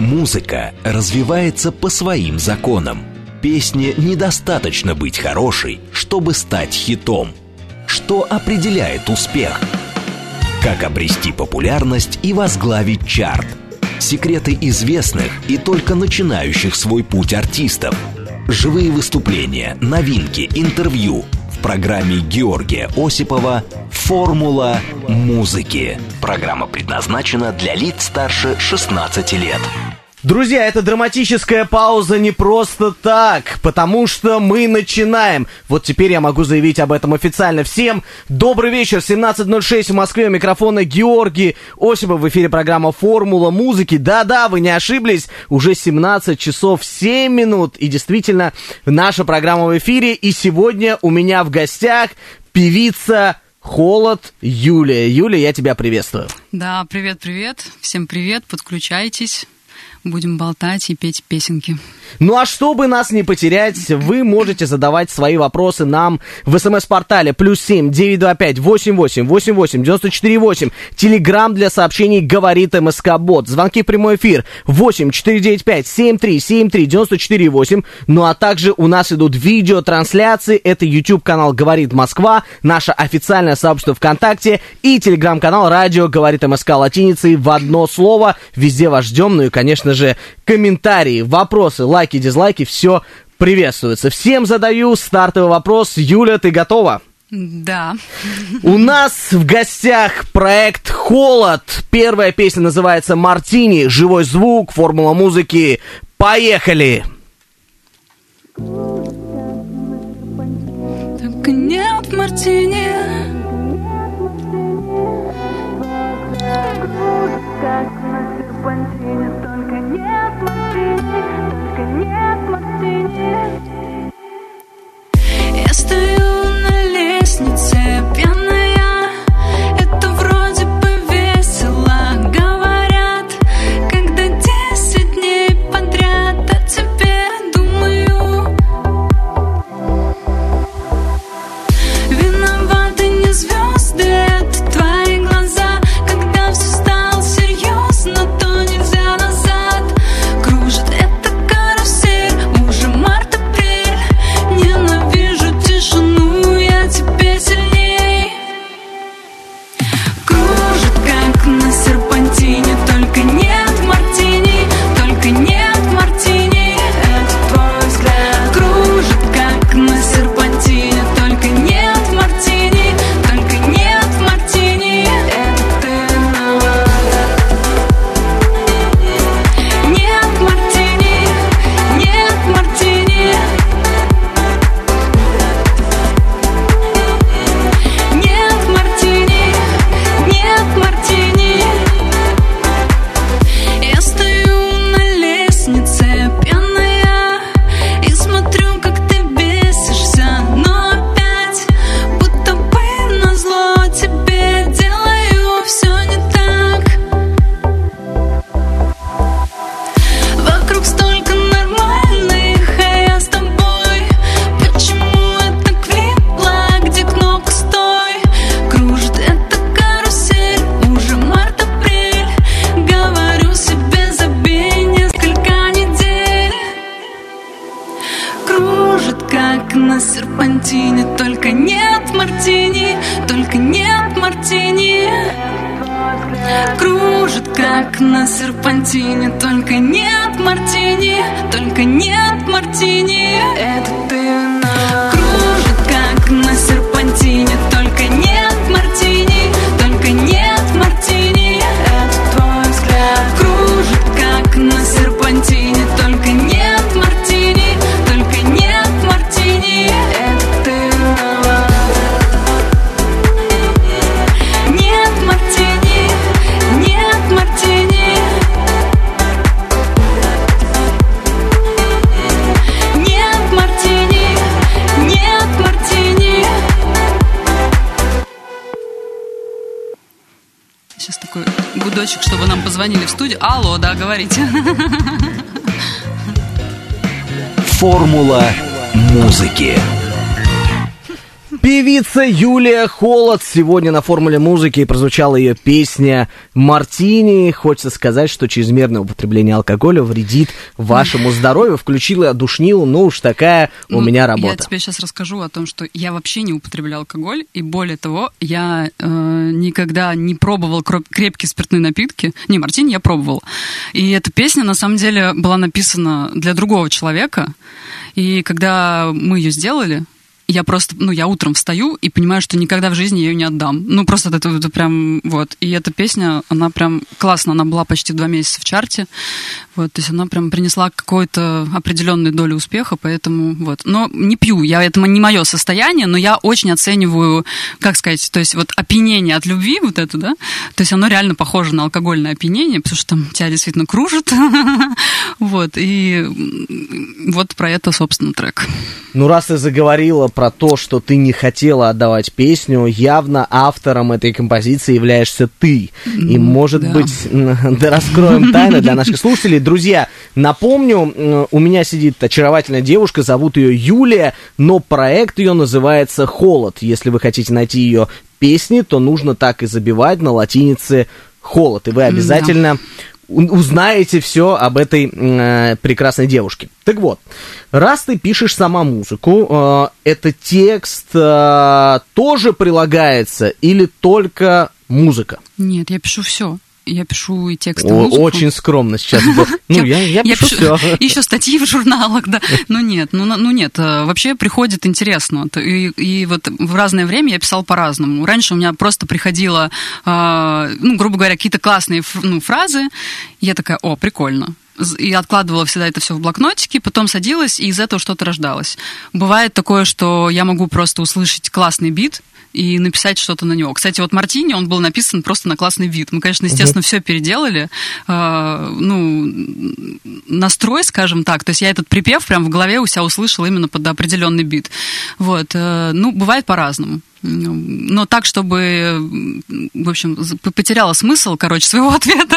Музыка развивается по своим законам. Песне недостаточно быть хорошей, чтобы стать хитом. Что определяет успех? Как обрести популярность и возглавить чарт? Секреты известных и только начинающих свой путь артистов. Живые выступления, новинки, интервью – программе Георгия Осипова «Формула музыки». Программа предназначена для лиц старше 16 лет. Друзья, эта драматическая пауза не просто так, потому что мы начинаем. Вот теперь я могу заявить об этом официально всем. Добрый вечер, 17.06 в Москве, у микрофона Георгий Осипов, в эфире программа «Формула музыки». Да-да, вы не ошиблись, уже 17 часов 7 минут, и действительно, наша программа в эфире, и сегодня у меня в гостях певица Холод Юлия. Юлия, я тебя приветствую. Да, привет-привет, всем привет, подключайтесь будем болтать и петь песенки. Ну а чтобы нас не потерять, вы можете задавать свои вопросы нам в смс-портале плюс семь девять два пять восемь восемь восемь восемь девяносто четыре восемь. Телеграмм для сообщений говорит МСК Бот. Звонки в прямой эфир восемь четыре девять пять семь три семь три девяносто четыре восемь. Ну а также у нас идут видеотрансляции. Это YouTube канал Говорит Москва, наше официальное сообщество ВКонтакте и телеграм-канал Радио Говорит МСК латиницей в одно слово. Везде вас ждем. Ну и, конечно же, комментарии, вопросы, лайки, дизлайки, все приветствуется. Всем задаю стартовый вопрос. Юля, ты готова? Да. У нас в гостях проект «Холод». Первая песня называется «Мартини». Живой звук, формула музыки. Поехали! Так нет мартини. Я стою позвонили в студию. Алло, да, говорите. Формула музыки. Певица Юлия Холод сегодня на формуле музыки прозвучала ее песня «Мартини». Хочется сказать, что чрезмерное употребление алкоголя вредит вашему здоровью. Включила душнилу, ну уж такая у Ну, меня работа. Я тебе сейчас расскажу о том, что я вообще не употребляю алкоголь, и более того, я э, никогда не пробовал крепкие спиртные напитки. Не, мартини я пробовала. И эта песня, на самом деле, была написана для другого человека. И когда мы ее сделали, я просто, ну, я утром встаю и понимаю, что никогда в жизни ее не отдам. Ну, просто это, это прям, вот. И эта песня, она прям классно, она была почти два месяца в чарте. Вот, то есть она прям принесла какую-то определенную долю успеха, поэтому вот. Но не пью, я, это не мое состояние, но я очень оцениваю, как сказать, то есть вот опьянение от любви, вот это, да, то есть оно реально похоже на алкогольное опьянение, потому что там тебя действительно кружит. Вот, и вот про это, собственно, трек. Ну, раз ты заговорила про то, что ты не хотела отдавать песню, явно автором этой композиции являешься ты. И, Ну, может да. быть, да раскроем тайны для наших слушателей. Друзья, напомню, у меня сидит очаровательная девушка, зовут ее Юлия, но проект ее называется «Холод». Если вы хотите найти ее песни, то нужно так и забивать на латинице «Холод». И вы обязательно узнаете все об этой э, прекрасной девушке. Так вот, раз ты пишешь сама музыку, э, этот текст э, тоже прилагается или только музыка? Нет, я пишу все. Я пишу и текст, и О, музыку. очень скромно сейчас. Ну, я, я пишу все. Еще статьи в журналах, да. Ну нет, ну, ну нет, э, вообще приходит интересно. И, и вот в разное время я писал по-разному. Раньше у меня просто приходило, э, ну, грубо говоря, какие-то классные ну, фразы. Я такая, о, прикольно. И откладывала всегда это все в блокнотике, потом садилась, и из этого что-то рождалось. Бывает такое, что я могу просто услышать классный бит, и написать что-то на него. Кстати, вот Мартини, он был написан просто на классный вид. Мы, конечно, естественно, все переделали. Э, ну, настрой, скажем так. То есть я этот припев прям в голове у себя услышала именно под определенный бит. Вот. э, ну, бывает по-разному. Но так, чтобы, в общем, потеряла смысл, короче, своего ответа.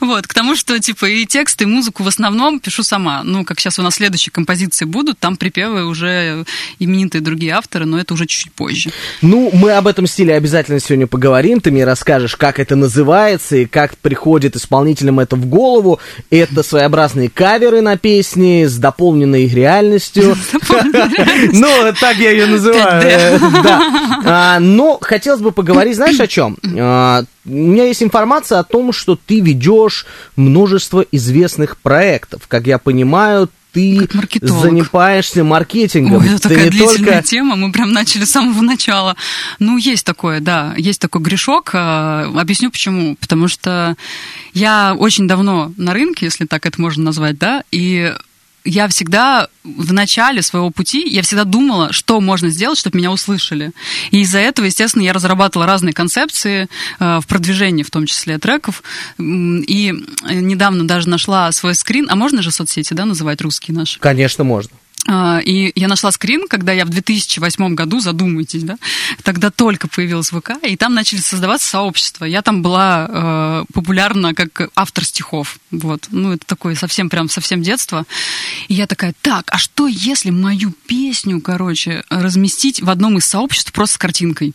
Вот, к тому, что, типа, и текст, и музыку в основном пишу сама. Ну, как сейчас у нас следующие композиции будут, там припевы уже именитые другие авторы, но это уже чуть-чуть позже. Ну, мы об этом стиле обязательно сегодня поговорим. Ты мне расскажешь, как это называется и как приходит исполнителям это в голову. Это своеобразные каверы на песни с дополненной реальностью. Ну, так я ее называю. Да. А, Но хотелось бы поговорить, знаешь, о чем? А, У меня есть информация о том, что ты ведешь множество известных проектов. Как я понимаю, ты занимаешься маркетингом. Ой, это Ты такая длительная только тема, мы прям начали с самого начала. Ну, есть такое, да, есть такой грешок. а, Объясню почему. Потому что я очень давно на рынке, если так это можно назвать, да, и я всегда в начале своего пути, я всегда думала, что можно сделать, чтобы меня услышали. И из-за этого, естественно, я разрабатывала разные концепции э, в продвижении, в том числе треков. И э, недавно даже нашла свой скрин. А можно же соцсети, да, называть русские наши? Конечно, можно. А, И я нашла скрин, когда я в 2008 году, задумайтесь, да, тогда только появилась ВК, и там начали создаваться сообщества. Я там была э, популярна как автор стихов. Вот. Ну, это такое совсем прям совсем детство. И я такая, так, а что если мою песню, короче, разместить в одном из сообществ просто с картинкой?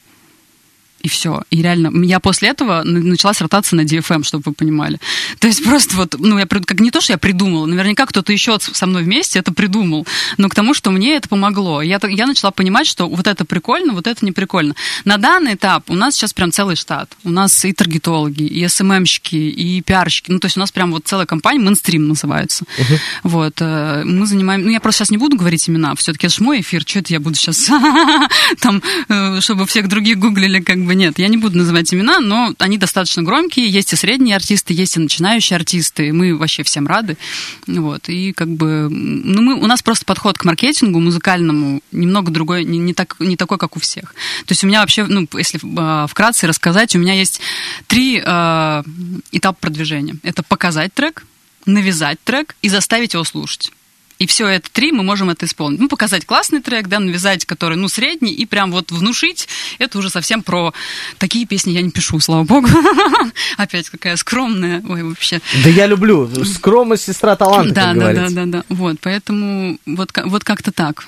И все. И реально, я после этого н- началась ротация на DFM, чтобы вы понимали. То есть просто вот, ну, я как не то, что я придумала, наверняка кто-то еще со мной вместе это придумал, но к тому, что мне это помогло. Я, я начала понимать, что вот это прикольно, вот это не прикольно. На данный этап у нас сейчас прям целый штат. У нас и таргетологи, и СММщики, и пиарщики. Ну, то есть у нас прям вот целая компания, мейнстрим называется. Вот. э, Мы занимаем... Ну, я просто сейчас не буду говорить имена, все-таки это ж мой эфир, что это я буду сейчас там, э, чтобы всех других гуглили, как бы нет. Я не буду называть имена, но они достаточно громкие. Есть и средние артисты, есть и начинающие артисты. и Мы вообще всем рады. Вот. И как бы... Ну, мы, у нас просто подход к маркетингу музыкальному немного другой, не, не, так, не такой, как у всех. То есть у меня вообще, ну, если э, вкратце рассказать, у меня есть три э, этапа продвижения. Это показать трек, навязать трек и заставить его слушать. И все это три мы можем это исполнить. Ну, показать классный трек, да, навязать, который, ну, средний, и прям вот внушить. Это уже совсем про такие песни я не пишу, слава богу. Опять какая скромная. Ой, вообще. Да я люблю. Скромность сестра таланта, Да, да, да, да, да. Вот, поэтому вот, вот как-то так.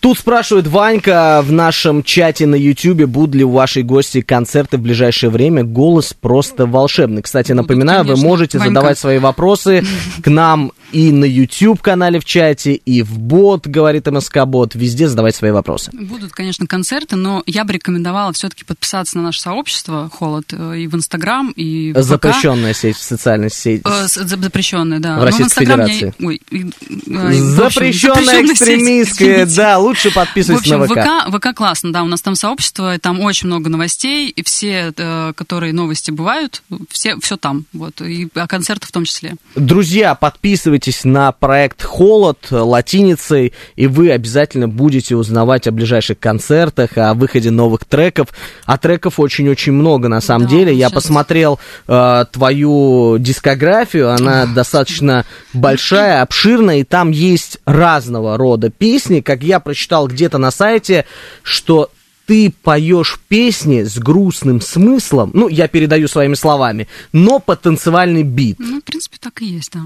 Тут спрашивает Ванька в нашем чате на Ютьюбе, будут ли у вашей гости концерты в ближайшее время. Голос просто волшебный. Кстати, напоминаю, конечно. вы можете Ванька. задавать свои вопросы к нам и на YouTube канале в чате, и в бот, говорит МСК Бот. Везде задавать свои вопросы. Будут, конечно, концерты, но я бы рекомендовала все-таки подписаться на наше сообщество «Холод» и в Инстаграм, и в ВК. Запрещенная сеть, социальная сеть. Э, Запрещенная, да. В Но Российской Федерации. Я... Ой, и- э, Запрещенная экстремистская, да, лучше В подписывайтесь общем, на ВК. ВК, ВК классно, да, у нас там сообщество, и там очень много новостей, и все, э, которые новости бывают, все, все там, вот, и о концертах в том числе. Друзья, подписывайтесь на проект «Холод» латиницей, и вы обязательно будете узнавать о ближайших концертах, о выходе новых треков. А треков очень-очень много, на самом Да, деле. Я сейчас- посмотрел э, твою дискографию, она достаточно большая, обширная, и там есть разного рода песни. Как я прочитал где-то на сайте, что ты поешь песни с грустным смыслом, ну, я передаю своими словами, но под танцевальный бит. Ну, в принципе, так и есть, да.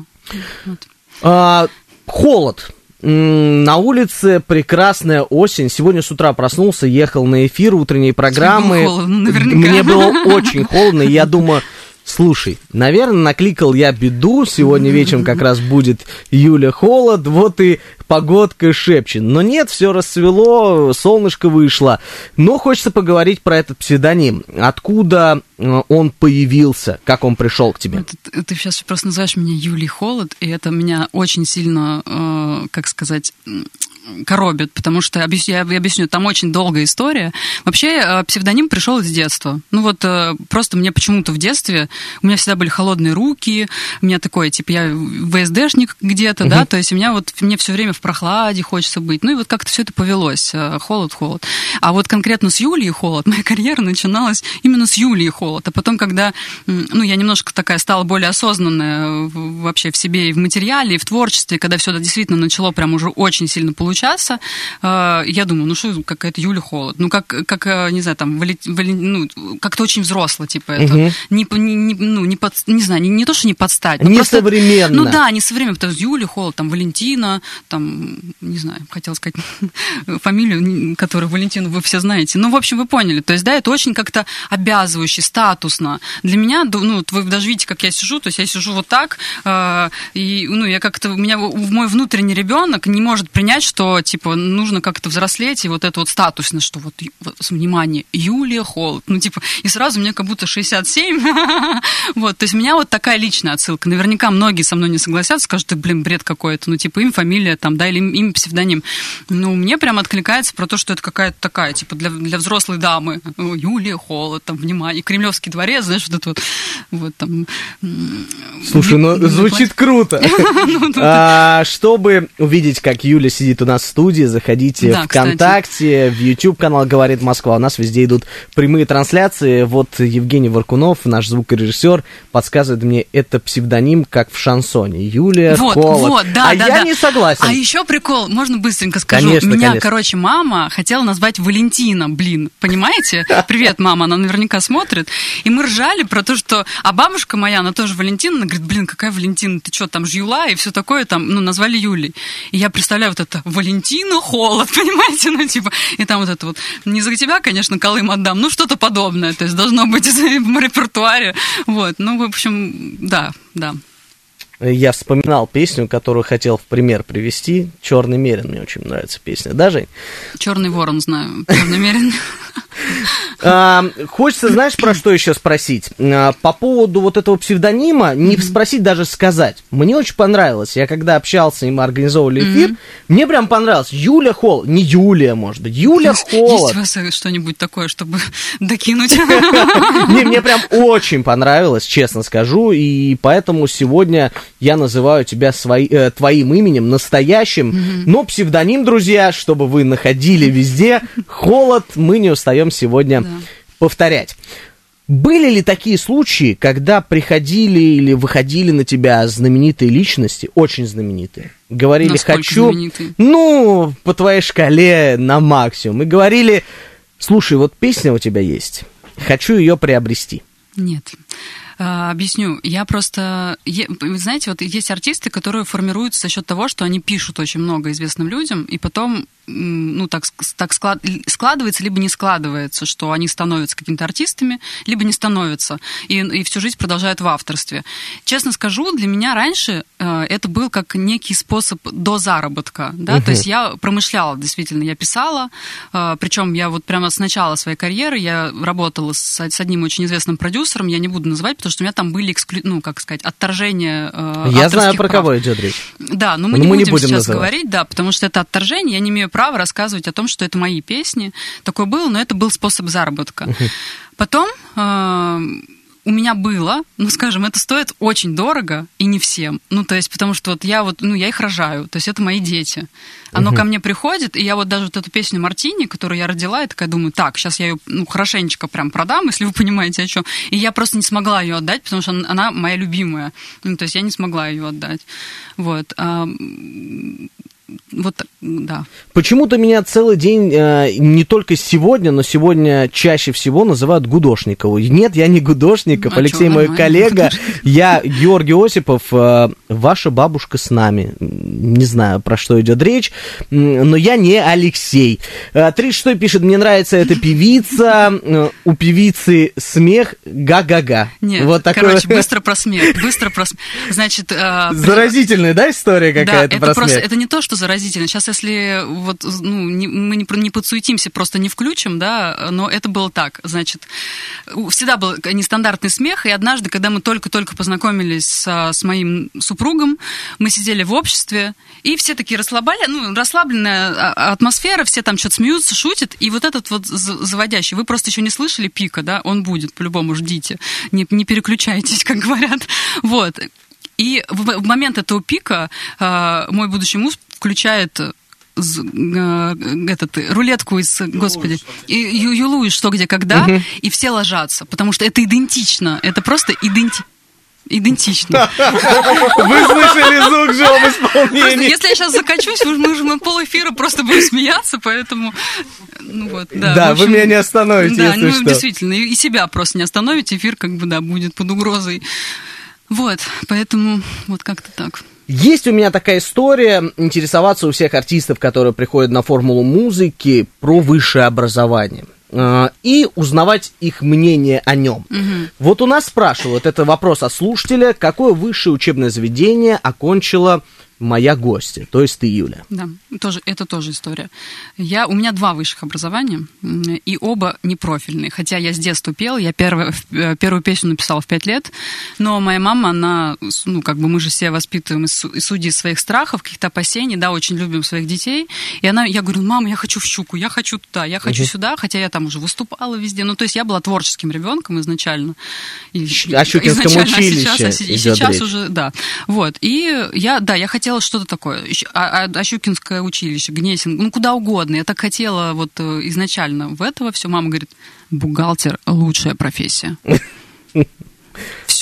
Вот. А, холод. На улице прекрасная осень. Сегодня с утра проснулся, ехал на эфир утренней программы. было холодно, наверняка. Мне было очень холодно, и я думаю, слушай, наверное, накликал я беду. Сегодня вечером как раз будет Юля холод, вот и погодка шепчет. Но нет, все расцвело, солнышко вышло. Но хочется поговорить про этот псевдоним. Откуда он появился, как он пришел к тебе? Ты, ты сейчас просто называешь меня Юлий Холод, и это меня очень сильно, э, как сказать, коробит, потому что, объяс- я объясню, там очень долгая история. Вообще, э, псевдоним пришел из детства. Ну вот, э, просто мне почему-то в детстве, у меня всегда были холодные руки, у меня такое, типа, я ВСДшник где-то, да, то есть у меня вот, мне все время в прохладе хочется быть. Ну и вот как-то все это повелось. э, Холод, холод. А вот конкретно с Юлией холод, моя карьера начиналась именно с Юлией холод. А потом, когда, ну, я немножко такая стала более осознанная вообще в себе и в материале, и в творчестве, когда все это действительно начало прям уже очень сильно получаться, э, я думаю, ну что какая-то Юля холод. Ну, как, как э, не знаю, там, Вали- Вали- ну, как-то очень взросло, типа, это. Мгм. Не, не, ну, не, под, не знаю, не, не то, что не подстать. Не просто- современно. Ну да, не современно, потому что Юля Холод, там Валентина, там, не знаю, хотела сказать фамилию, которую Валентину вы все знаете. Ну, в общем, вы поняли. То есть, да, это очень как-то обязывающе, статусно. Для меня, ну, вы даже видите, как я сижу, то есть я сижу вот так, э, и, ну, я как-то, у меня мой внутренний ребенок не может принять, что, типа, нужно как-то взрослеть, и вот это вот статусность, что вот, вот, внимание, Юлия Холод, ну, типа, и сразу мне как будто 67, вот, то есть у меня вот такая личная отсылка. Наверняка многие со мной не согласятся, скажут, ты, блин, бред какой-то, ну, типа, им фамилия там, да, или им, им псевдоним. Ну, мне прям откликается про то, что это какая-то такая, типа, для, для взрослой дамы. Юлия Холод, там, внимание, Кремлевский дворец, знаешь, вот это вот, вот там... Слушай, ну звучит круто. Ну, А, Чтобы увидеть, как Юля сидит у нас в студии, заходите в ВКонтакте, в YouTube канал «Говорит Москва». У нас везде идут прямые трансляции. Вот Евгений Варкунов, наш звукорежиссер, подсказывает мне, это псевдоним, как в шансоне. Юлия Вот, Холод. вот, да, а да, я да. не согласен. А еще прикол, можно быстренько скажу. Конечно, Меня, конечно. короче, мама хотела назвать Валентина, блин, понимаете? Привет, мама, она наверняка смотрит. И мы ржали про то, что... А бабушка моя, она тоже Валентина, она говорит, блин, какая Валентина, ты что, там Жюла и все такое, там, ну, назвали Юлей. И я представляю вот это, Валентина Холод, понимаете? Ну, типа, и там вот это вот, не за тебя, конечно, Колым отдам, ну, что-то подобное, то есть должно быть в репертуаре. Вот, ну, в общем, да, да. Я вспоминал песню, которую хотел в пример привести. Черный мерин мне очень нравится песня. Да, Жень? Черный ворон знаю, намерен. А, хочется, знаешь, про что еще спросить? А, по поводу вот этого псевдонима, не спросить, даже сказать. Мне очень понравилось. Я когда общался, и мы организовывали эфир, мне прям понравилось. Юля Холод. Не Юлия, может быть. Юля Есть Холод. у вас что-нибудь такое, чтобы докинуть? Не, мне прям очень понравилось, честно скажу, и поэтому сегодня я называю тебя свои- э, твоим именем, настоящим, но псевдоним, друзья, чтобы вы находили везде. Холод, мы не устаем сегодня Да. повторять. Были ли такие случаи, когда приходили или выходили на тебя знаменитые личности, очень знаменитые, говорили Насколько «хочу», знаменитые? ну, по твоей шкале на максимум, и говорили «слушай, вот песня у тебя есть, хочу ее приобрести». Нет. А, объясню. Я просто... Знаете, вот есть артисты, которые формируются за счет того, что они пишут очень много известным людям, и потом ну, так, так склад, складывается, либо не складывается, что они становятся какими-то артистами, либо не становятся, и, и всю жизнь продолжают в авторстве. Честно скажу, для меня раньше э, это был как некий способ до заработка, да, uh-huh. то есть я промышляла, действительно, я писала, э, причем я вот прямо с начала своей карьеры я работала с, с одним очень известным продюсером, я не буду называть, потому что у меня там были, эксклю... ну, как сказать, отторжения э, Я знаю, про прав. кого идет речь. Да, но мы, но не, мы будем не будем сейчас называть. говорить, да, потому что это отторжение, я не имею права рассказывать о том, что это мои песни. Такое было, но это был способ заработка. Потом э, у меня было, ну, скажем, это стоит очень дорого и не всем. Ну, то есть, потому что вот я вот, ну, я их рожаю, то есть это мои дети. Оно угу. ко мне приходит, и я вот даже вот эту песню Мартини, которую я родила, я такая думаю, так, сейчас я ее, ну, хорошенечко прям продам, если вы понимаете, о чем. И я просто не смогла ее отдать, потому что она моя любимая. Ну, то есть я не смогла ее отдать. Вот вот, да. Почему-то меня целый день, э, не только сегодня, но сегодня чаще всего называют Гудошникову. Нет, я не Гудошников, а Алексей что, мой коллега. Я Георгий Осипов, э, ваша бабушка с нами. Не знаю, про что идет речь, но я не Алексей. 36 э, пишет, мне нравится эта певица, э, у певицы смех га-га-га. Нет, вот такой... короче, быстро про смех, быстро про смех. Значит... Э, Заразительная, да, история какая-то да, это про просто, смех? Это не то, что заразительно. Сейчас, если вот, ну, не, мы не, не подсуетимся, просто не включим, да, но это было так. Значит, всегда был нестандартный смех, и однажды, когда мы только-только познакомились с, с моим супругом, мы сидели в обществе, и все такие расслабали, ну, расслабленная а, атмосфера, все там что-то смеются, шутят, и вот этот вот заводящий, вы просто еще не слышали пика, да, он будет, по-любому ждите, не, не переключайтесь, как говорят, вот. И в, в момент этого пика э, мой будущий муж включает э, этот рулетку из, господи, Юлу что где когда, угу. и все ложатся, потому что это идентично, это просто идентично. Идентично. Вы слышали звук же исполнении. если я сейчас закачусь, мы же на пол эфира просто будем смеяться, поэтому... Ну вот, да. Да, общем, вы меня не остановите, да, если ну, что. действительно, и себя просто не остановите, эфир как бы, да, будет под угрозой. Вот, поэтому вот как-то так. Есть у меня такая история, интересоваться у всех артистов, которые приходят на формулу музыки, про высшее образование и узнавать их мнение о нем. Угу. Вот у нас спрашивают, это вопрос от слушателя, какое высшее учебное заведение окончила моя гостья, то есть ты, Юля. Да, тоже, это тоже история. Я, у меня два высших образования, и оба непрофильные. Хотя я с детства пела, я первую, э, первую песню написала в пять лет, но моя мама, она, ну, как бы мы же все воспитываем из, из судьи своих страхов, каких-то опасений, да, очень любим своих детей. И она, я говорю, мама, я хочу в Щуку, я хочу туда, я хочу угу. сюда, хотя я там уже выступала везде. Ну, то есть я была творческим ребенком изначально. И, о Щукинском изначально, училище. А сейчас, и сейчас уже, да. Вот. И я, да, я хотела хотела что-то такое. А, а, Ощукинское училище, Гнесин, ну куда угодно. Я так хотела вот э, изначально в этого все. Мама говорит, бухгалтер – лучшая профессия.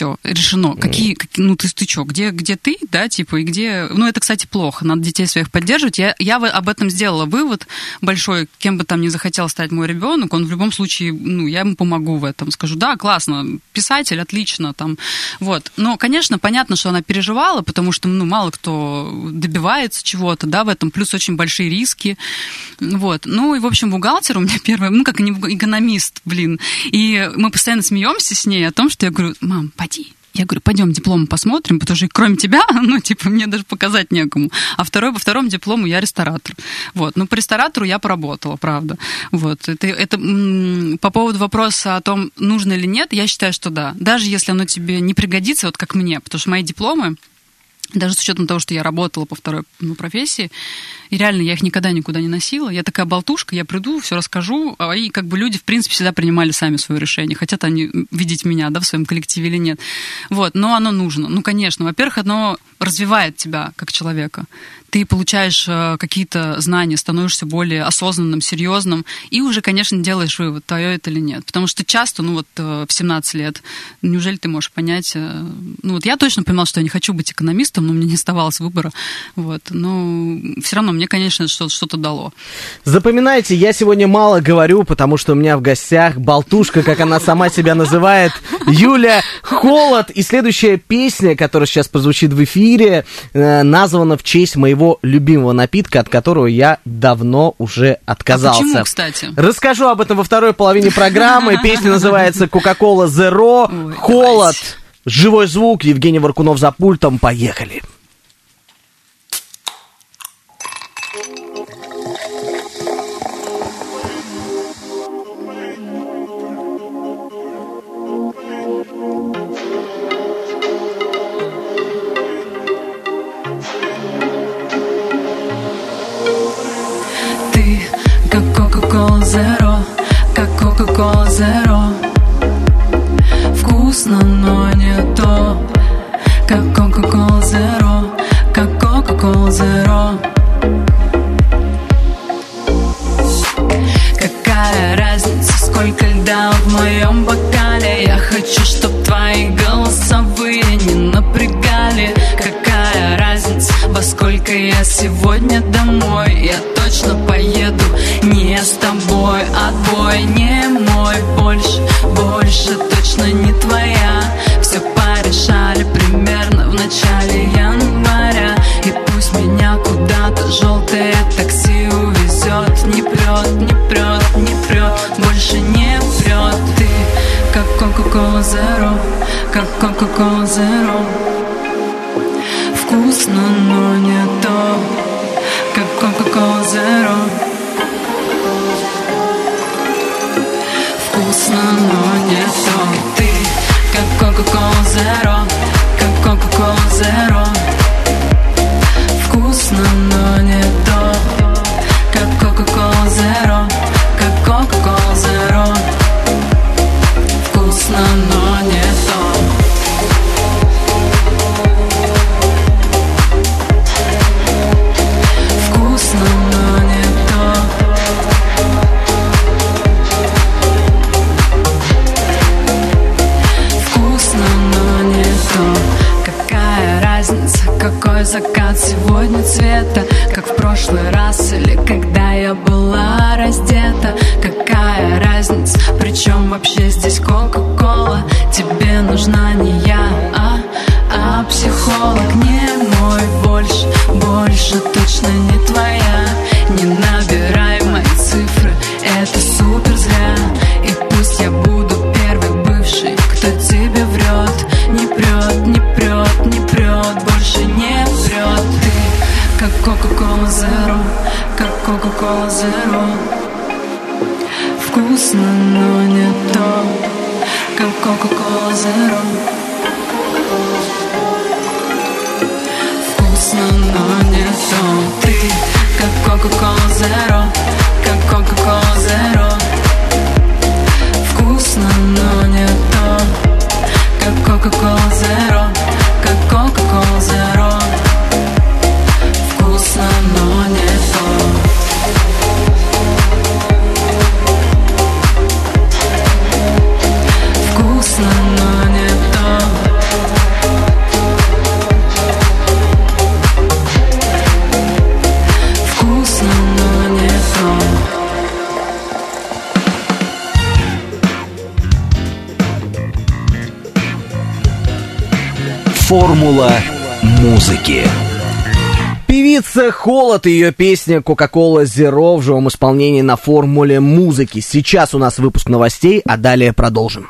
Все, решено. Какие, какие ну ты, ты что, где, где ты, да, типа, и где... Ну, это, кстати, плохо, надо детей своих поддерживать. Я, я об этом сделала вывод большой, кем бы там ни захотел стать мой ребенок, он в любом случае, ну, я ему помогу в этом. Скажу, да, классно, писатель, отлично, там, вот. Но, конечно, понятно, что она переживала, потому что, ну, мало кто добивается чего-то, да, в этом, плюс очень большие риски, вот. Ну, и, в общем, бухгалтер у меня первый, ну, как экономист, блин, и мы постоянно смеемся с ней о том, что я говорю, мам, пойди. Я говорю, пойдем диплом посмотрим, потому что кроме тебя, ну, типа, мне даже показать некому. А второй, по второму диплому я ресторатор. Вот. Ну, по ресторатору я поработала, правда. Вот. Это, это по поводу вопроса о том, нужно или нет, я считаю, что да. Даже если оно тебе не пригодится, вот как мне, потому что мои дипломы, даже с учетом того, что я работала по второй ну, профессии, и реально я их никогда никуда не носила. Я такая болтушка, я приду, все расскажу, а и как бы люди, в принципе, всегда принимали сами свое решение. Хотят они видеть меня, да, в своем коллективе или нет. Вот, но оно нужно. Ну, конечно, во-первых, оно развивает тебя как человека. Ты получаешь э, какие-то знания, становишься более осознанным, серьезным, и уже, конечно, делаешь вывод, твое это или нет. Потому что часто, ну вот э, в 17 лет, неужели ты можешь понять... Э, ну вот я точно понимала, что я не хочу быть экономистом, но мне не оставалось выбора. Вот. Но все равно мне, конечно, что-то дало. Запоминайте, я сегодня мало говорю, потому что у меня в гостях болтушка, как она сама себя называет, Юля Холод. И следующая песня, которая сейчас прозвучит в эфире, э, названа в честь моего любимого напитка, от которого я давно уже отказался. А почему, кстати? Расскажу об этом во второй половине программы. Песня называется «Кока-кола Zero». Холод. Живой звук. Евгений Варкунов за пультом. Поехали. Музыки. Певица Холод и ее песня Coca-Cola Zero в живом исполнении на формуле музыки. Сейчас у нас выпуск новостей, а далее продолжим.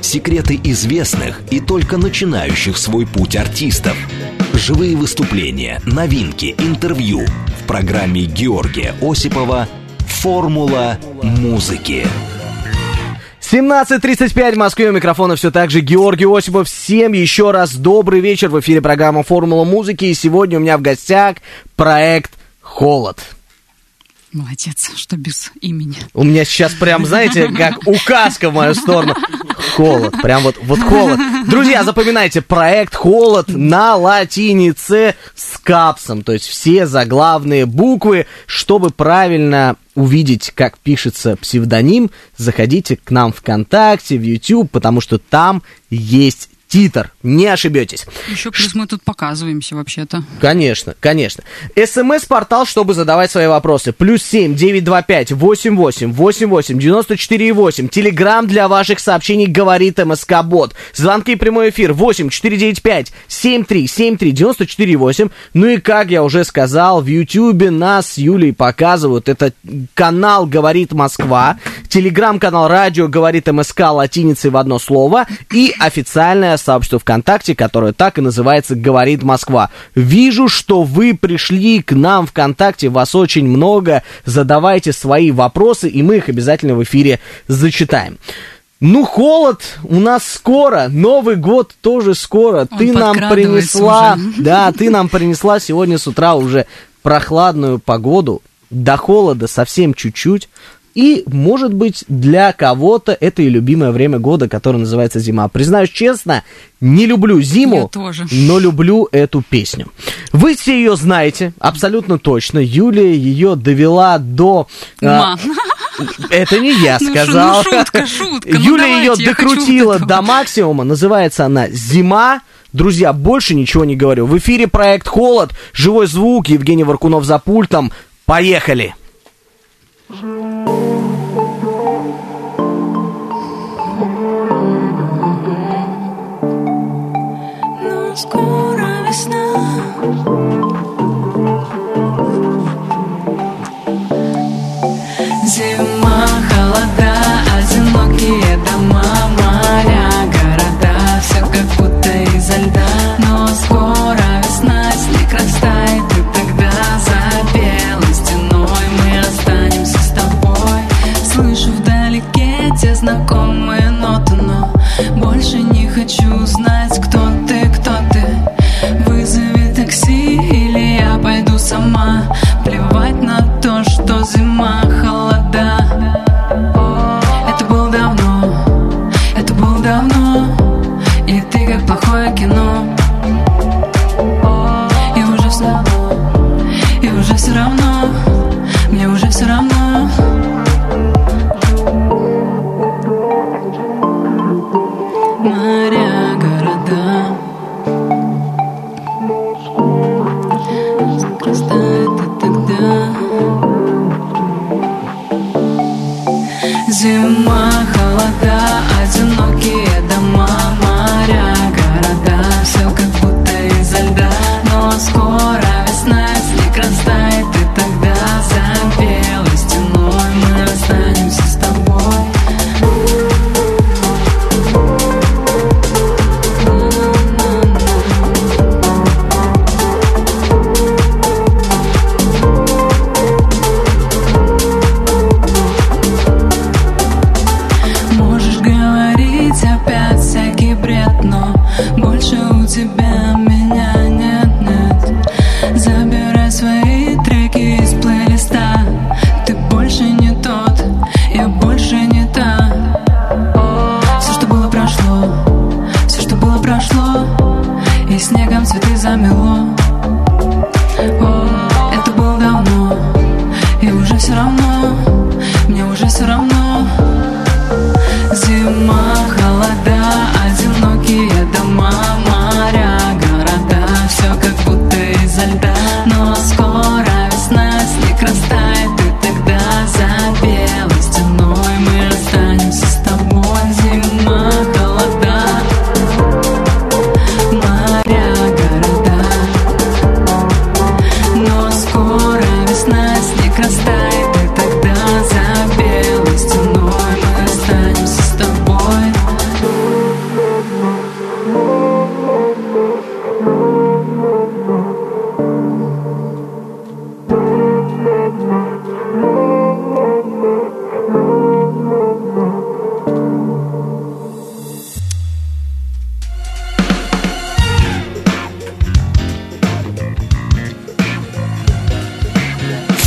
Секреты известных и только начинающих свой путь артистов. Живые выступления, новинки, интервью в программе Георгия Осипова «Формула музыки». 17.35 в Москве. У микрофона все так же Георгий Осипов. Всем еще раз добрый вечер. В эфире программа «Формула музыки». И сегодня у меня в гостях проект «Холод». Молодец, что без имени. У меня сейчас прям, знаете, как указка в мою сторону. Холод, прям вот, вот холод. Друзья, запоминайте, проект «Холод» на латинице с капсом, то есть все заглавные буквы, чтобы правильно увидеть, как пишется псевдоним, заходите к нам ВКонтакте, в YouTube, потому что там есть титр, не ошибетесь. Еще плюс мы тут показываемся вообще-то. Конечно, конечно. СМС-портал, чтобы задавать свои вопросы. Плюс семь девять два пять восемь восемь восемь восемь девяносто четыре восемь. Телеграмм для ваших сообщений говорит МСК Бот. Звонки прямой эфир восемь четыре девять пять семь три семь три девяносто четыре восемь. Ну и как я уже сказал, в Ютьюбе нас с Юлей показывают. Это канал «Говорит Москва», телеграм-канал «Радио говорит МСК» латиницей в одно слово и официальное сообщество ВКонтакте, которое так и называется «Говорит Москва». Вижу, что вы пришли к нам ВКонтакте, вас очень много. Задавайте свои вопросы, и мы их обязательно в эфире зачитаем. Ну, холод у нас скоро, Новый год тоже скоро. Он ты нам принесла, уже. да, ты нам принесла сегодня с утра уже прохладную погоду. До холода совсем чуть-чуть. И, может быть, для кого-то это и любимое время года, которое называется зима. Признаюсь честно, не люблю зиму, Я тоже. но люблю эту песню. Вы все ее знаете, абсолютно точно. Юлия ее довела до... а, Ума. это не я Ну, шу- сказал. ну, шутка, шутка. Ну, Юля давайте, ее докрутила до максимума. Называется она «Зима». Друзья, больше ничего не говорю. В эфире проект «Холод», живой звук, Евгений Варкунов за пультом. Поехали! Но скоро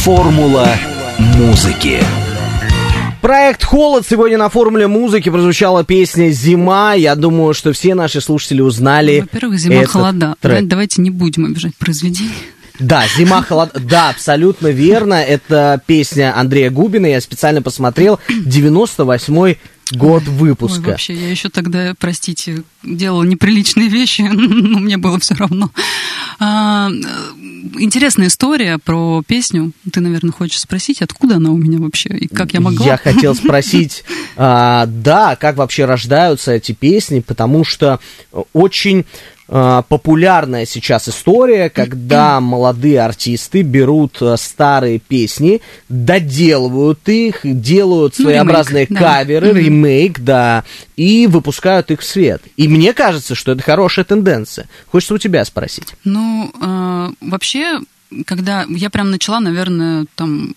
Формула музыки. Проект «Холод» сегодня на формуле музыки прозвучала песня «Зима». Я думаю, что все наши слушатели узнали Во-первых, зима, этот холода. трек. Давайте не будем обижать произведение. Да, «Зима, холод». Да, абсолютно верно. Это песня Андрея Губина. Я специально посмотрел. 98 год Ой, выпуска. вообще, я еще тогда, простите, делала неприличные вещи, но мне было все равно. А, интересная история про песню. Ты, наверное, хочешь спросить, откуда она у меня вообще и как я могла? Я хотел спросить, а, да, как вообще рождаются эти песни, потому что очень популярная сейчас история, когда молодые артисты берут а, старые песни, доделывают их, делают Ну, своеобразные ремейк, да. каверы, Мгм. ремейк, да, и выпускают их в свет. И мне кажется, что это хорошая тенденция. Хочется у тебя спросить. Ну, э, вообще, когда я прям начала, наверное, там,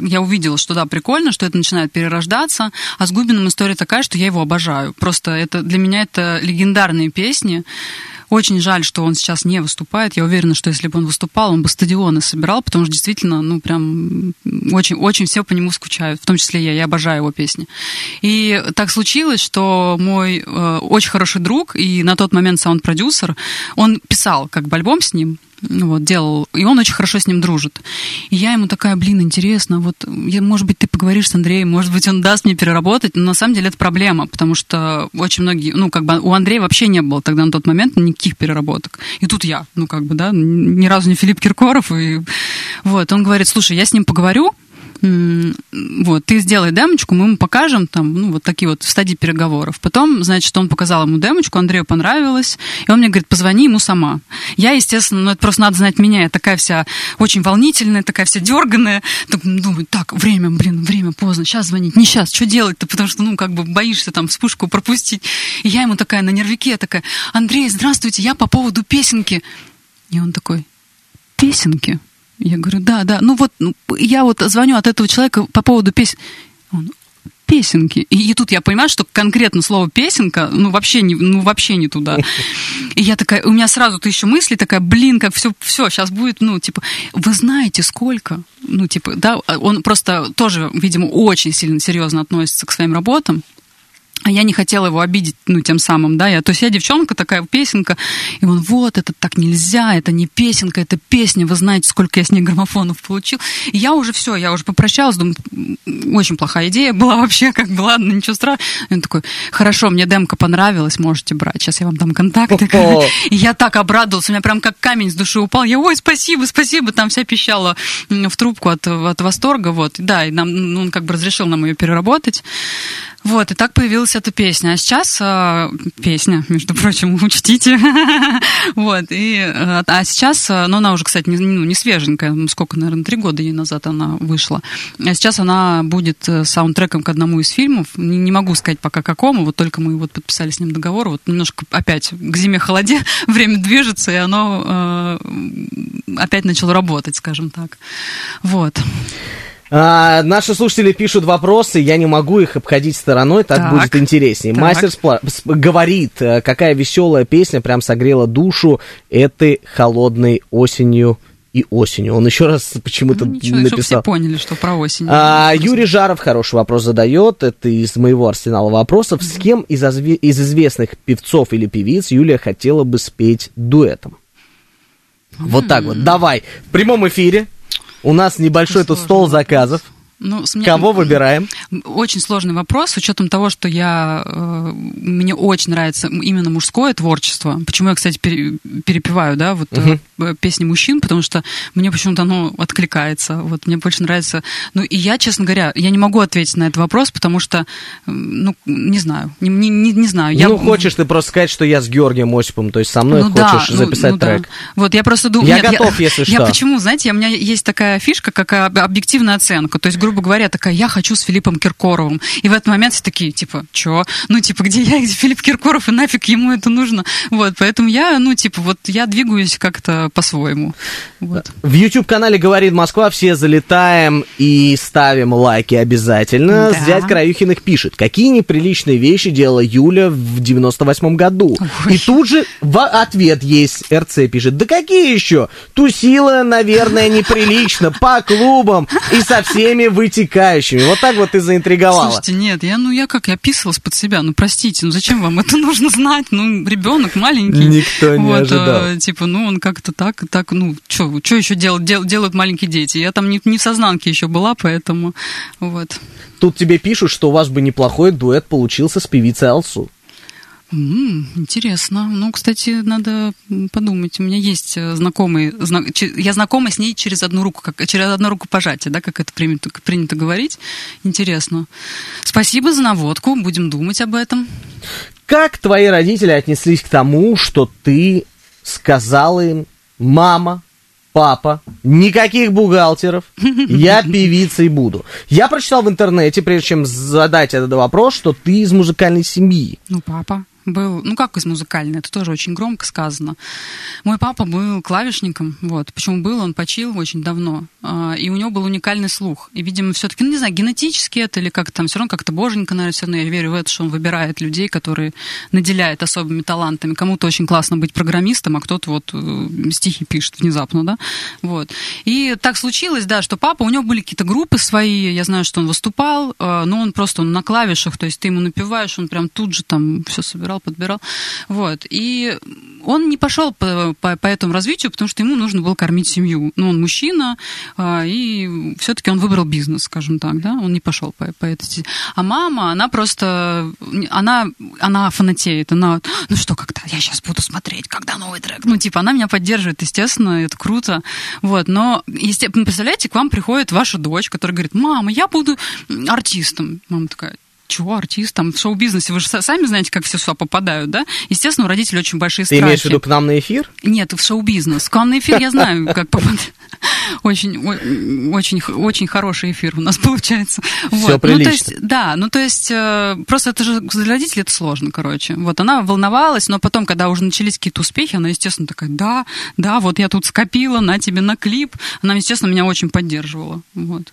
я увидела, что да, прикольно, что это начинает перерождаться, а с Губиным история такая, что я его обожаю. Просто это для меня это легендарные песни. Очень жаль, что он сейчас не выступает. Я уверена, что если бы он выступал, он бы стадионы собирал, потому что действительно, ну, прям очень, очень все по нему скучают, в том числе я. Я обожаю его песни. И так случилось, что мой э, очень хороший друг и на тот момент саунд-продюсер, он писал как бы альбом с ним, вот, делал, и он очень хорошо с ним дружит. И я ему такая, блин, интересно, вот, я, может быть, ты поговоришь с Андреем, может быть, он даст мне переработать, но на самом деле это проблема, потому что очень многие, ну, как бы у Андрея вообще не было тогда на тот момент никаких переработок. И тут я, ну, как бы, да, ни разу не Филипп Киркоров, и вот, он говорит, слушай, я с ним поговорю, вот, ты сделай демочку, мы ему покажем, там, ну, вот такие вот стадии переговоров. Потом, значит, он показал ему демочку, Андрею понравилось, и он мне говорит, позвони ему сама. Я, естественно, ну, это просто надо знать меня, я такая вся очень волнительная, такая вся дерганая, так, думаю, так, время, блин, время поздно, сейчас звонить, не сейчас, что делать-то, потому что, ну, как бы боишься там вспышку пропустить. И я ему такая на нервике, такая, Андрей, здравствуйте, я по поводу песенки. И он такой, песенки? Я говорю, да, да. Ну вот, ну, я вот звоню от этого человека по поводу песен. Он, песенки. И, и тут я понимаю, что конкретно слово песенка, ну вообще не, ну вообще не туда. И я такая, у меня сразу еще мысли такая, блин, как все, все, сейчас будет, ну типа, вы знаете сколько? Ну типа, да, он просто тоже, видимо, очень сильно серьезно относится к своим работам. А я не хотела его обидеть, ну, тем самым, да, я, то есть я девчонка такая, песенка, и он, вот, это так нельзя, это не песенка, это песня, вы знаете, сколько я с ней граммофонов получил. И я уже все, я уже попрощалась, думаю, «М, очень плохая идея была вообще, как бы, ладно, ничего страшного. И он такой, хорошо, мне демка понравилась, можете брать, сейчас я вам дам контакты. И я так обрадовалась, у меня прям как камень с души упал. Я, ой, спасибо, спасибо, там вся пищала в трубку от, от восторга, вот. Да, и нам, ну, он как бы разрешил нам ее переработать. Вот, и так появилась эта песня. А сейчас э, песня, между прочим, учтите. вот, и, э, а сейчас, э, ну, она уже, кстати, не, ну, не свеженькая, ну, сколько, наверное, три года ей назад она вышла. А сейчас она будет э, саундтреком к одному из фильмов. Не, не могу сказать пока какому, вот только мы вот подписали с ним договор. Вот немножко опять к зиме-холоде время движется, и оно э, опять начало работать, скажем так. Вот. А, наши слушатели пишут вопросы, я не могу их обходить стороной, так, Так. будет интереснее. Так. Мастер спла- сп- говорит, э, какая веселая песня, прям согрела душу этой холодной осенью и осенью. Он еще раз почему-то Ну, ничего, чтобы все написал. поняли, что про осень. А, Юрий Жаров хороший вопрос задает. Это из моего арсенала вопросов. С кем из, озве- из известных певцов или певиц Юлия хотела бы спеть дуэтом? Вот так вот. Давай. В прямом эфире. У нас небольшой тут стол заказов. Ну, меня- Кого выбираем? Очень сложный вопрос, с учетом того, что я э, мне очень нравится именно мужское творчество. Почему я, кстати, пере- перепеваю, да, вот э, э, песни мужчин, потому что мне почему-то оно откликается. Вот мне больше нравится. Ну и я, честно говоря, я не могу ответить на этот вопрос, потому что, ну, не знаю, не, не, не- не знаю. Я, Ну, хочешь ты просто сказать, что я с Георгием Осиповым, то есть со мной ну да, хочешь ну- записать ну да. трек. Вот я просто думаю... Я готов, если Я что. почему, знаете, у меня есть такая фишка, как об- объективная оценка. То есть, грубо говоря, такая, я хочу с Филиппом Киркоровым. И в этот момент все такие, типа, чё? Ну, типа, где я, где Филипп Киркоров, и нафиг ему это нужно? Вот, поэтому я, ну, типа, вот я двигаюсь как-то по-своему. Вот. В YouTube-канале «Говорит Москва» все залетаем и ставим лайки обязательно. Да. Зять Краюхиных пишет, какие неприличные вещи делала Юля в 98 году. Ой. И тут же в ответ есть, РЦ пишет, да какие еще? Тусила, наверное, неприлично, по клубам и со всеми вытекающими. Вот так вот ты заинтриговала. Слушайте, нет, я, ну, я как, я писалась под себя, ну, простите, ну, зачем вам это нужно знать? Ну, ребенок маленький. Никто не вот, ожидал. э, типа, ну, он как-то так, так, ну, что еще делать, дел- делают маленькие дети? Я там не, не в сознанке еще была, поэтому, вот. Тут тебе пишут, что у вас бы неплохой дуэт получился с певицей Алсу. М, интересно. Ну, кстати, надо подумать. У меня есть э, знакомый, зна- я знакома с ней через одну руку, как через одну руку пожатие, да, как это принято, принято говорить. Интересно. Спасибо за наводку. Будем думать об этом. Как твои родители отнеслись к тому, что ты сказала им, мама, папа, никаких бухгалтеров, я певицей буду. Я прочитал в интернете, прежде чем задать этот вопрос, что ты из музыкальной семьи. Ну, папа был, ну как из музыкальной, это тоже очень громко сказано. Мой папа был клавишником, вот. Почему был, он почил очень давно, а, и у него был уникальный слух. И, видимо, все-таки, ну не знаю, генетически это или как-то там, все равно как-то боженька, наверное, все равно я верю в это, что он выбирает людей, которые наделяет особыми талантами. Кому-то очень классно быть программистом, а кто-то вот э, стихи пишет внезапно, да, вот. И так случилось, да, что папа, у него были какие-то группы свои, я знаю, что он выступал, э, но он просто он на клавишах, то есть ты ему напиваешь, он прям тут же там все собирал, подбирал, вот. И он не пошел по, по, по этому развитию, потому что ему нужно было кормить семью. Ну, он мужчина, а, и все-таки он выбрал бизнес, скажем так, да, он не пошел по, по этой. А мама, она просто, она, она фанатеет, она, ну что, когда я сейчас буду смотреть, когда новый трек, ну, типа, она меня поддерживает, естественно, это круто, вот, но, естественно, представляете, к вам приходит ваша дочь, которая говорит, мама, я буду артистом. Мама такая, чего артист там в шоу-бизнесе? Вы же са- сами знаете, как все сюда попадают, да? Естественно, у родителей очень большие Ты страхи. имеешь в виду к нам на эфир? Нет, в шоу-бизнес. В конный эфир я знаю, как попадать. Очень, очень, очень хороший эфир у нас получается. Вот. Ну, прилично. то есть, да, ну то есть э, просто это же для родителей это сложно, короче. Вот она волновалась, но потом, когда уже начались какие-то успехи, она, естественно, такая, да, да, вот я тут скопила, на тебе на клип. Она, естественно, меня очень поддерживала. Вот.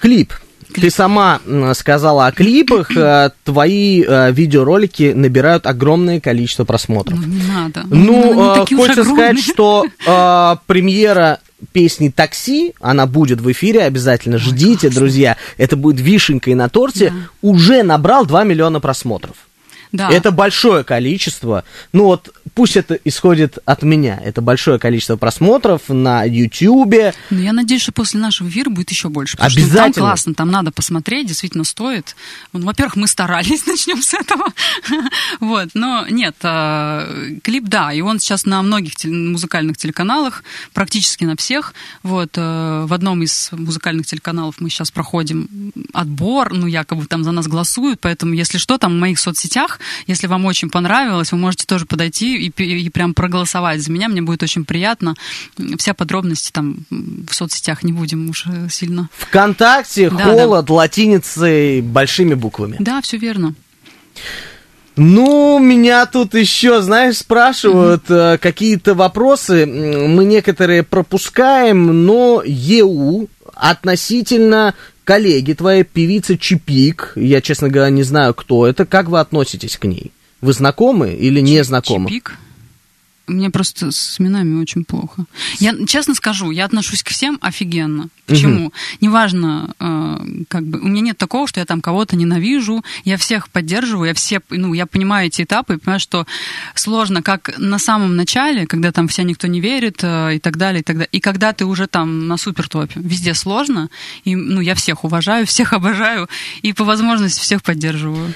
Клип. Ты сама сказала о клипах, э, твои э, видеоролики набирают огромное количество просмотров. Ну, не надо. Ну, не э, хочется сказать, что э, премьера песни «Такси», она будет в эфире, обязательно ждите, друзья. Это будет вишенкой на торте. Да. Уже набрал 2 миллиона просмотров. Да. Это большое количество. Ну вот, пусть это исходит от меня. Это большое количество просмотров на Ютьюбе. Ну, я надеюсь, что после нашего эфира будет еще больше. Потому Что Обязательно. там классно, там надо посмотреть, действительно стоит. Ну, во-первых, мы старались, начнем с этого. вот, но нет, а, клип, да, и он сейчас на многих теле- музыкальных телеканалах, практически на всех. Вот, э, в одном из музыкальных телеканалов мы сейчас проходим отбор, ну, якобы там за нас голосуют, поэтому, если что, там в моих соцсетях, если вам очень понравилось, вы можете тоже подойти и, и прям проголосовать за меня, мне будет очень приятно. Вся подробности там в соцсетях не будем уж э, сильно. ВКонтакте Да, холод латиницей большими буквами. Да, все верно. Ну, меня тут еще, знаешь, спрашивают э, какие-то вопросы. Мы некоторые пропускаем, но ЕУ относительно коллеги твоей, певицы Чипик, я, честно говоря, не знаю, кто это, как вы относитесь к ней? Вы знакомы или не Чип- знакомы? Чипик. Мне просто с именами очень плохо. Я честно скажу, я отношусь к всем офигенно. Почему? Неважно, э, как бы у меня нет такого, что я там кого-то ненавижу. Я всех поддерживаю, я все, ну, я понимаю эти этапы, и понимаю, что сложно, как на самом начале, когда там вся никто не верит э, и так далее, и так далее. И когда ты уже там на супер топе, везде сложно. И ну я всех уважаю, всех обожаю и по возможности всех поддерживаю.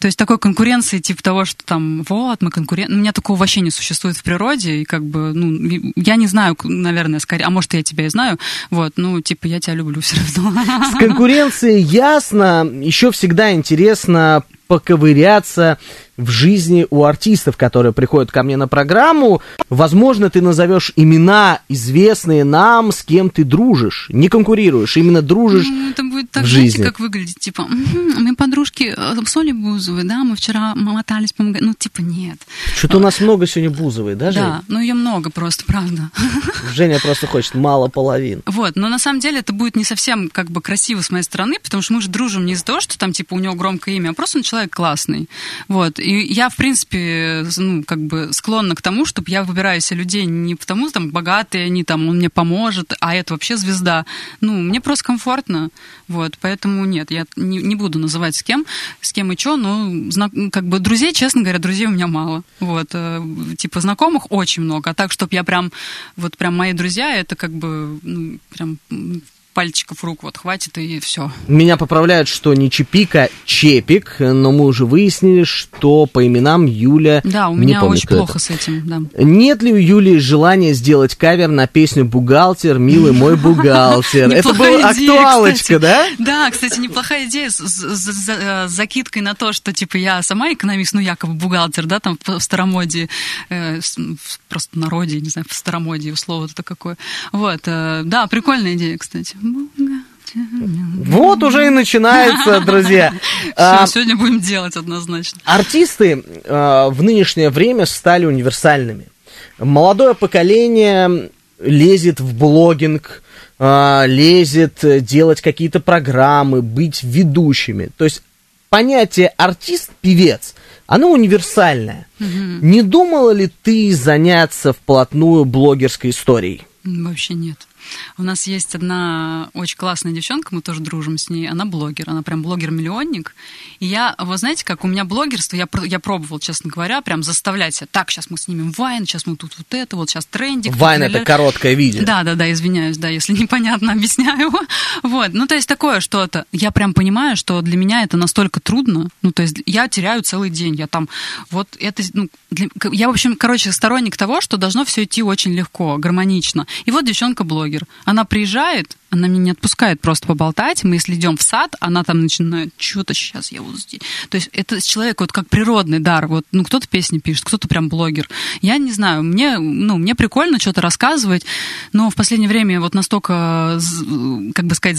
То есть такой конкуренции, типа того, что там, вот, мы конкуренты. У меня такого вообще не существует в природе, и как бы, ну, я не знаю, наверное, скорее, а может, я тебя и знаю, вот, ну, типа, я тебя люблю все равно. С конкуренцией ясно, еще всегда интересно поковыряться в жизни у артистов, которые приходят ко мне на программу. Возможно, ты назовешь имена, известные нам, с кем ты дружишь. Не конкурируешь, именно дружишь. Ну, это будет так в знаете, жизни? как выглядит? Типа, «Мгм, мы подружки э, с Олей Бузовой, да, мы вчера мотались по. Ну, типа, нет. Что-то у нас много сегодня Бузовой, да, Жень? Да, ну ее много просто, правда. Женя просто хочет мало половин. Вот, но на самом деле это будет не совсем как бы красиво с моей стороны, потому что мы же дружим не из-за того, что там типа у него громкое имя, а просто он человек классный. Вот, и я, в принципе, ну, как бы склонна к тому, чтобы я выбираю себе людей не потому, там богатые они, там, он мне поможет, а это вообще звезда. Ну, мне просто комфортно, вот, поэтому нет, я не, не буду называть с кем, с кем и что, но зна- как бы друзей, честно говоря, друзей у меня мало. Вот, э, типа знакомых очень много, а так, чтобы я прям, вот прям мои друзья, это как бы, ну, прям пальчиков рук вот хватит и все. Меня поправляют, что не Чепика, Чепик, но мы уже выяснили, что по именам Юля Да, у меня помню, очень плохо это. с этим, да. Нет ли у Юлии желания сделать кавер на песню «Бухгалтер, милый мой бухгалтер»? Это была актуалочка, да? Да, кстати, неплохая идея с, э, с закидкой на то, что типа я сама экономист, ну якобы бухгалтер, да, там в старомодии, э, просто народе, не знаю, в старомодии слово это какое. Вот, э, да, прикольная идея, кстати. Вот уже и начинается, друзья. А, Все, сегодня будем делать однозначно. Артисты э, в нынешнее время стали универсальными. Молодое поколение лезет в блогинг, э, лезет делать какие-то программы, быть ведущими. То есть понятие артист-певец, оно универсальное. Не думала ли ты заняться вплотную блогерской историей? Вообще нет. У нас есть одна очень классная девчонка, мы тоже дружим с ней. Она блогер, она прям блогер-миллионник. И я, вы знаете, как у меня блогерство, я, я пробовал, честно говоря, прям заставлять себя. Так, сейчас мы снимем вайн, сейчас мы тут вот это, вот сейчас трендик. Вайн это короткое видео. да, да, да, извиняюсь, да, если непонятно объясняю. Вот, ну, то есть такое что-то. Я прям понимаю, что для меня это настолько трудно. Ну, то есть я теряю целый день. Я там, вот это, ну, для- я, в общем, короче, сторонник того, что должно все идти очень легко, гармонично. И вот девчонка-блогер. Она приезжает, она меня не отпускает просто поболтать. Мы, если идем в сад, она там начинает, что-то сейчас я вот здесь. То есть это человек вот как природный дар. Вот, ну, кто-то песни пишет, кто-то прям блогер. Я не знаю, мне, ну, мне прикольно что-то рассказывать, но в последнее время вот настолько, как бы сказать,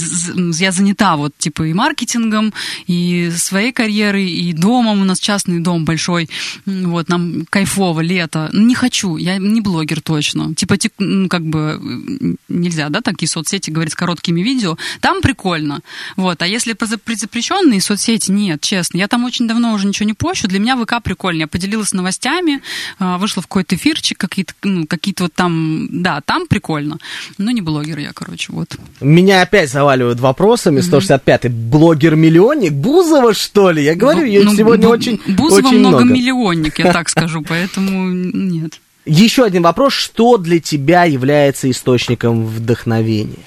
я занята вот типа и маркетингом, и своей карьерой, и домом. У нас частный дом большой. Вот, нам кайфово, лето. Ну, Не хочу, я не блогер точно. Типа, тик- ну, как бы нельзя, да, такие соцсети говорить короткими видео. Там прикольно. Вот, а если запре- запрещенные соцсети, нет, честно. Я там очень давно уже ничего не пощу. Для меня ВК прикольно. Я поделилась новостями, а, вышла в какой-то эфирчик, какие-то, ну, какие-то вот там, да, там прикольно. Но не блогер я, короче, вот. Меня опять заваливают вопросами. 165-й блогер-миллионник. Бузова, что ли? Я говорю, Ну, ее ну, сегодня Бу- очень, Бузова очень много. многомиллионник, я так скажу, поэтому нет. Еще один вопрос. Что для тебя является источником вдохновения?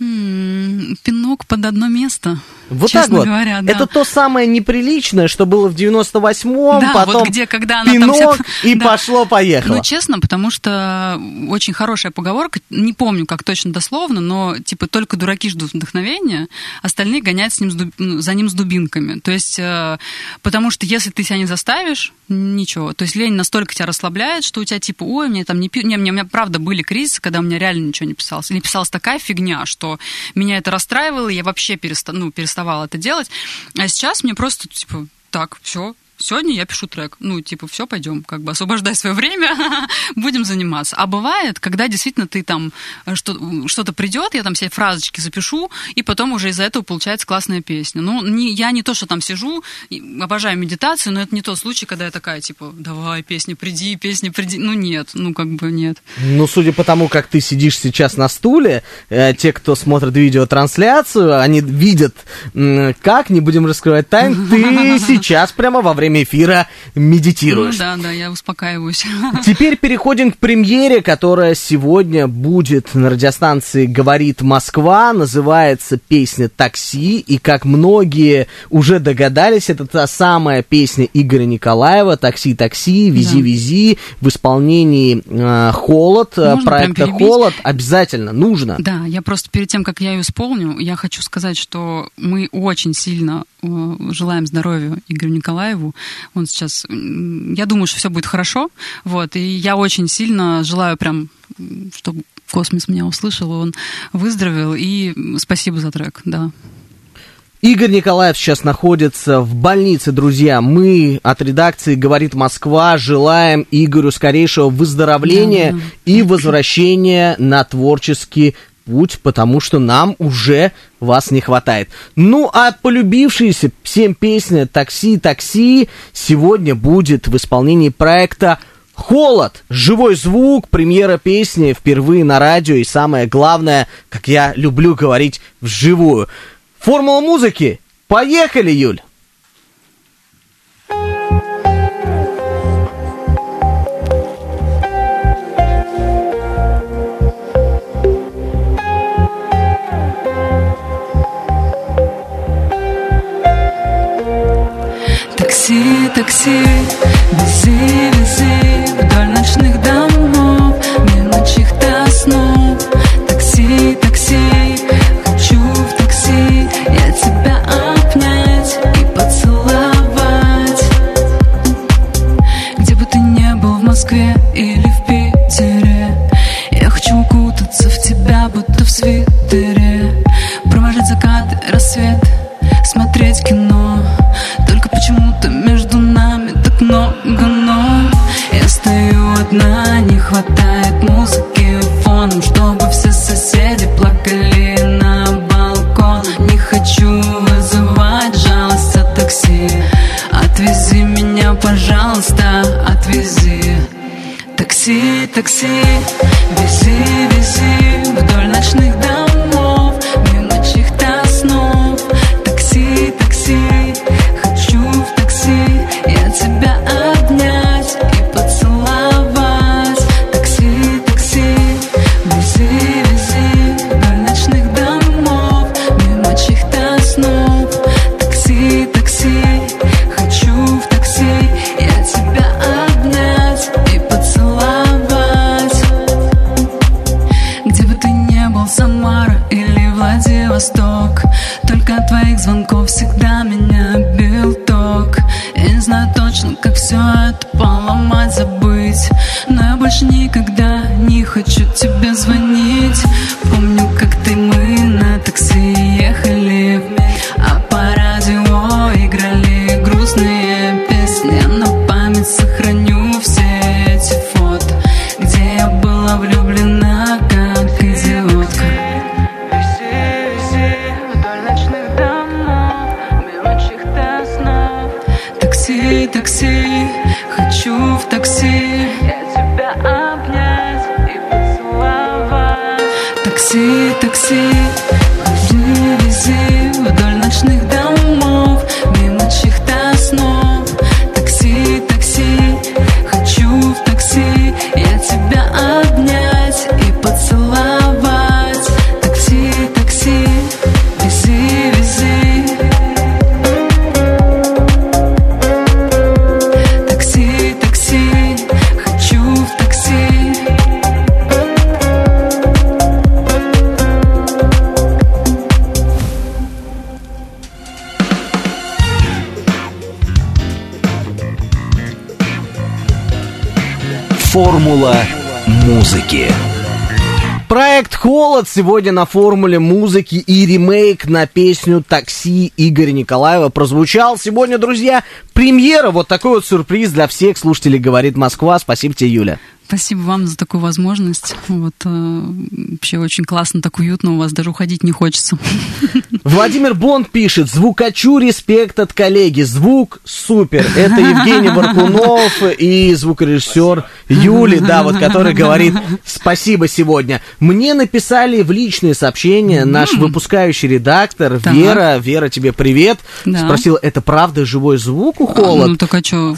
Пинок под одно место. Вот честно так вот. говоря, да. Это то самое неприличное, что было в 98-м, Да, потом вот где, когда она там пинок, вся- и Да. пошло-поехало. Ну, честно, потому что очень хорошая поговорка, не помню, как точно дословно, но, типа, только дураки ждут вдохновения, остальные гоняют с ним с дуб- ну, за ним с дубинками. То есть, э, потому что если ты себя не заставишь, ничего. То есть лень настолько тебя расслабляет, что у тебя, типа, ой, мне там не... пи-». Не, мне, у меня, правда, были кризисы, когда у меня реально ничего не писалось. Или писалась такая фигня, что меня это расстраивало, и я вообще переста- ну, переставала это делать. А сейчас мне просто, типа, так, все, Сегодня я пишу трек. Ну, типа, все, пойдем, как бы освобождай свое время, будем заниматься. А бывает, когда действительно ты там э, что, что-то придет, я там все фразочки запишу, и потом уже из-за этого получается классная песня. Ну, не, я не то, что там сижу, обожаю медитацию, но это не тот случай, когда я такая, типа, давай, песня, приди, песня, приди. Ну, нет, ну, как бы нет. Ну, судя по тому, как ты сидишь сейчас на стуле, э, те, кто смотрит видеотрансляцию, они видят, м, как, не будем раскрывать тайн, ты сейчас прямо во время эфира медитируешь. Ну, да, да, я успокаиваюсь. Теперь переходим к премьере, которая сегодня будет на радиостанции «Говорит Москва». Называется песня «Такси». И как многие уже догадались, это та самая песня Игоря Николаева «Такси, такси, вези, Да. вези» в исполнении э, «Холод», э, Можно проекта? «Холод». Обязательно, нужно. Да, я просто перед тем, как я ее исполню, я хочу сказать, что мы очень сильно э, желаем здоровья Игорю Николаеву. Он сейчас, я думаю, что все будет хорошо. Вот, и я очень сильно желаю прям, чтобы космос меня услышал, он выздоровел. И спасибо за трек, да. Игорь Николаев сейчас находится в больнице, друзья. Мы от редакции «Говорит Москва» желаем Игорю скорейшего выздоровления Да, да. и возвращения на творческий путь, потому что нам уже вас не хватает. Ну, а полюбившаяся всем песня «Такси, такси» сегодня будет в исполнении проекта Холод, живой звук, премьера песни впервые на радио и самое главное, как я люблю говорить, вживую. Формула музыки. Поехали, Юль! Такси, такси, вези, хватает музыки фоном Чтобы все соседи плакали на балкон. Не хочу вызывать жалость от такси. Отвези меня, пожалуйста, отвези. Такси, такси, вези, вези Формула музыки. Проект «Холод» сегодня на формуле музыки и ремейк на песню «Такси» Игоря Николаева прозвучал. Сегодня, друзья, премьера. Вот такой вот сюрприз для всех слушателей «Говорит Москва». Спасибо тебе, Юля. Спасибо вам за такую возможность. Вот, э, вообще очень классно, так уютно, у вас даже уходить не хочется. Владимир Бонд пишет, звукачу респект от коллеги, звук супер. Это Евгений Варкунов и звукорежиссер Юли, да, вот, который говорит спасибо сегодня. Мне написали в личные сообщения наш выпускающий редактор. Вера. Вера, тебе привет. Спросила, это правда живой звук у Ну, холод? так а что?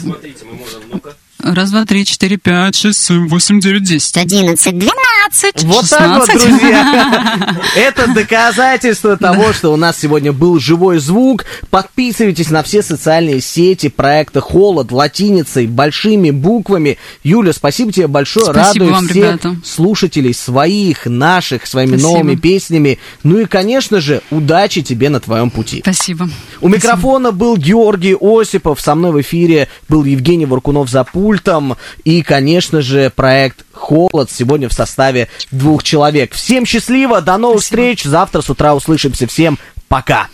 Раз, два, три, четыре, пять, шесть, семь, восемь, девять, десять. 11, 12. Вот так вот, 16. друзья. Это доказательство того, что у нас сегодня был живой звук. Подписывайтесь на все социальные сети проекта «Холод» латиницей, большими буквами. Юля, спасибо тебе большое. Спасибо вам, всех ребята. слушателей своих, наших, своими Спасибо. новыми песнями. Ну и, конечно же, удачи тебе на твоем пути. Спасибо. У микрофона был Георгий Осипов, со мной в эфире был Евгений Варкунов за пультом. И, конечно же, проект «Холод» сегодня в составе двух человек. Всем счастливо, до новых встреч, завтра с утра услышимся. Всем пока!